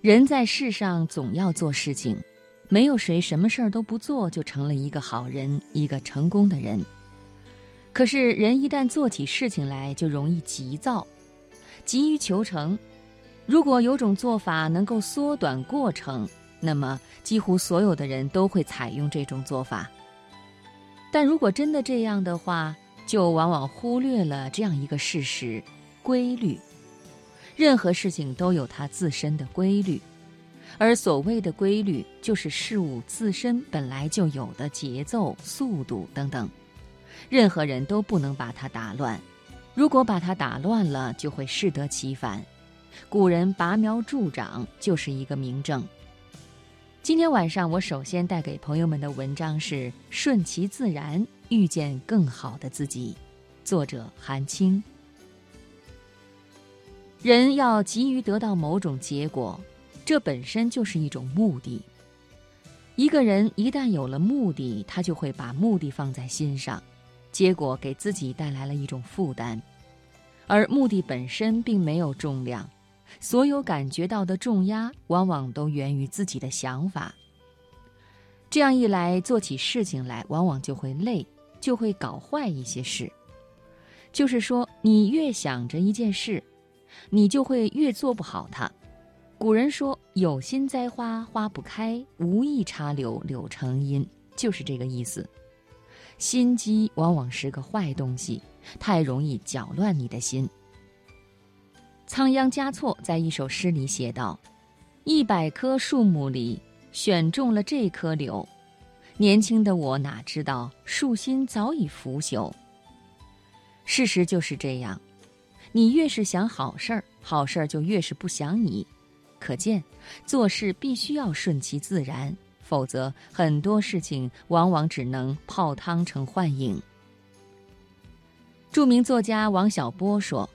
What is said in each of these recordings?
人在世上总要做事情，没有谁什么事儿都不做就成了一个好人、一个成功的人。可是人一旦做起事情来，就容易急躁，急于求成。如果有种做法能够缩短过程，那么几乎所有的人都会采用这种做法。但如果真的这样的话，就往往忽略了这样一个事实：规律。任何事情都有它自身的规律，而所谓的规律，就是事物自身本来就有的节奏、速度等等。任何人都不能把它打乱，如果把它打乱了，就会适得其反。古人拔苗助长就是一个明证。今天晚上我首先带给朋友们的文章是《顺其自然，遇见更好的自己》，作者韩青。人要急于得到某种结果，这本身就是一种目的。一个人一旦有了目的，他就会把目的放在心上，结果给自己带来了一种负担。而目的本身并没有重量，所有感觉到的重压，往往都源于自己的想法。这样一来，做起事情来往往就会累，就会搞坏一些事。就是说，你越想着一件事。你就会越做不好它。古人说：“有心栽花花不开，无意插柳柳成荫。”就是这个意思。心机往往是个坏东西，太容易搅乱你的心。仓央嘉措在一首诗里写道：“一百棵树木里选中了这棵柳，年轻的我哪知道树心早已腐朽。”事实就是这样。你越是想好事儿，好事儿就越是不想你。可见，做事必须要顺其自然，否则很多事情往往只能泡汤成幻影。著名作家王小波说：“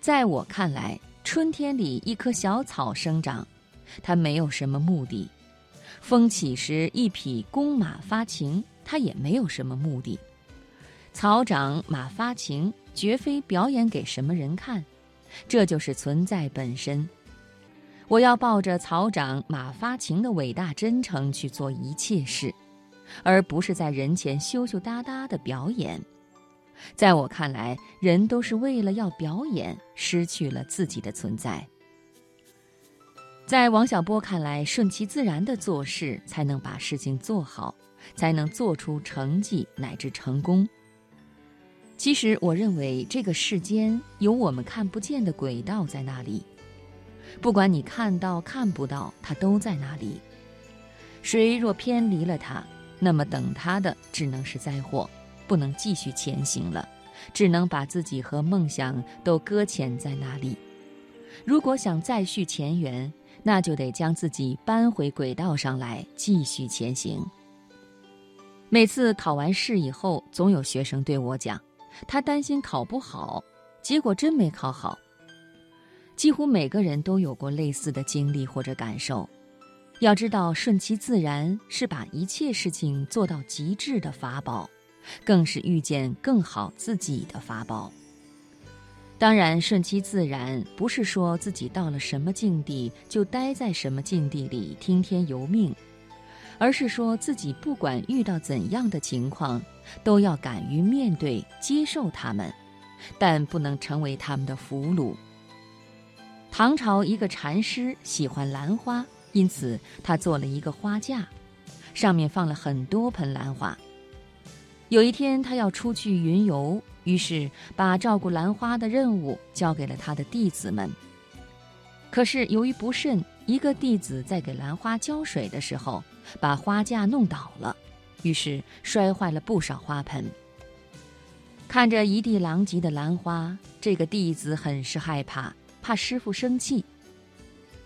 在我看来，春天里一棵小草生长，它没有什么目的；风起时一匹公马发情，它也没有什么目的。草长马发情。”绝非表演给什么人看，这就是存在本身。我要抱着草长马发情的伟大真诚去做一切事，而不是在人前羞羞答答的表演。在我看来，人都是为了要表演，失去了自己的存在。在王小波看来，顺其自然的做事，才能把事情做好，才能做出成绩乃至成功。其实，我认为这个世间有我们看不见的轨道在那里，不管你看到看不到，它都在那里。谁若偏离了它，那么等他的只能是灾祸，不能继续前行了，只能把自己和梦想都搁浅在那里。如果想再续前缘，那就得将自己搬回轨道上来，继续前行。每次考完试以后，总有学生对我讲。他担心考不好，结果真没考好。几乎每个人都有过类似的经历或者感受。要知道，顺其自然是把一切事情做到极致的法宝，更是遇见更好自己的法宝。当然，顺其自然不是说自己到了什么境地就待在什么境地里听天由命。而是说自己不管遇到怎样的情况，都要敢于面对、接受他们，但不能成为他们的俘虏。唐朝一个禅师喜欢兰花，因此他做了一个花架，上面放了很多盆兰花。有一天他要出去云游，于是把照顾兰花的任务交给了他的弟子们。可是由于不慎，一个弟子在给兰花浇水的时候，把花架弄倒了，于是摔坏了不少花盆。看着一地狼藉的兰花，这个弟子很是害怕，怕师傅生气。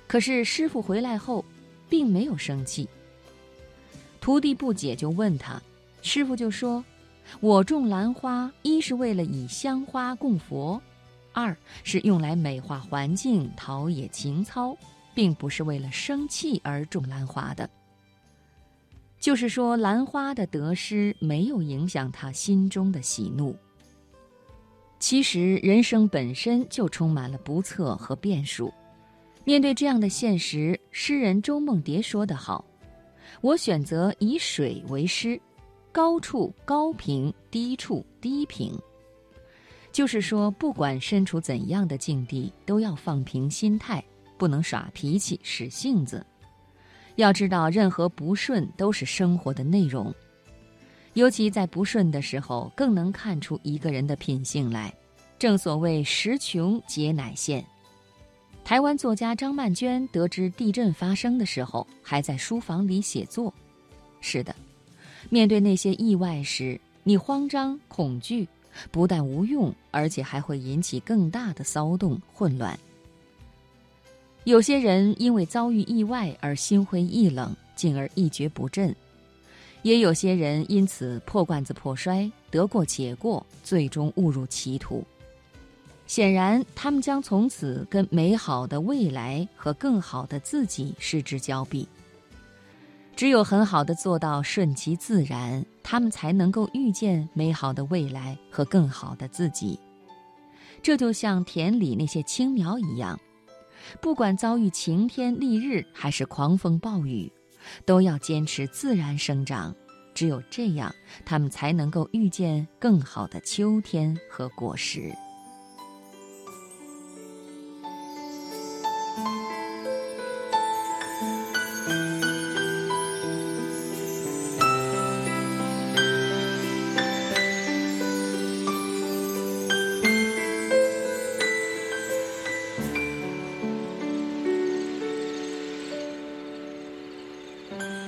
可是师傅回来后，并没有生气。徒弟不解，就问他，师傅就说：“我种兰花，一是为了以香花供佛，二是用来美化环境、陶冶情操。”并不是为了生气而种兰花的，就是说兰花的得失没有影响他心中的喜怒。其实人生本身就充满了不测和变数，面对这样的现实，诗人周梦蝶说得好：“我选择以水为师，高处高平，低处低平。”就是说，不管身处怎样的境地，都要放平心态，不能耍脾气、使性子。要知道，任何不顺都是生活的内容，尤其在不顺的时候，更能看出一个人的品性来。正所谓“时穷节乃现”。台湾作家张曼娟得知地震发生的时候，还在书房里写作。是的，面对那些意外时，你慌张恐惧，不但无用，而且还会引起更大的骚动混乱。有些人因为遭遇意外而心灰意冷，进而一蹶不振；也有些人因此破罐子破摔，得过且过，最终误入歧途。显然，他们将从此跟美好的未来和更好的自己失之交臂。只有很好的做到顺其自然，他们才能够遇见美好的未来和更好的自己。这就像田里那些青苗一样，不管遭遇晴天丽日还是狂风暴雨，都要坚持自然生长。只有这样，它们才能够遇见更好的秋天和果实。Mm-hmm.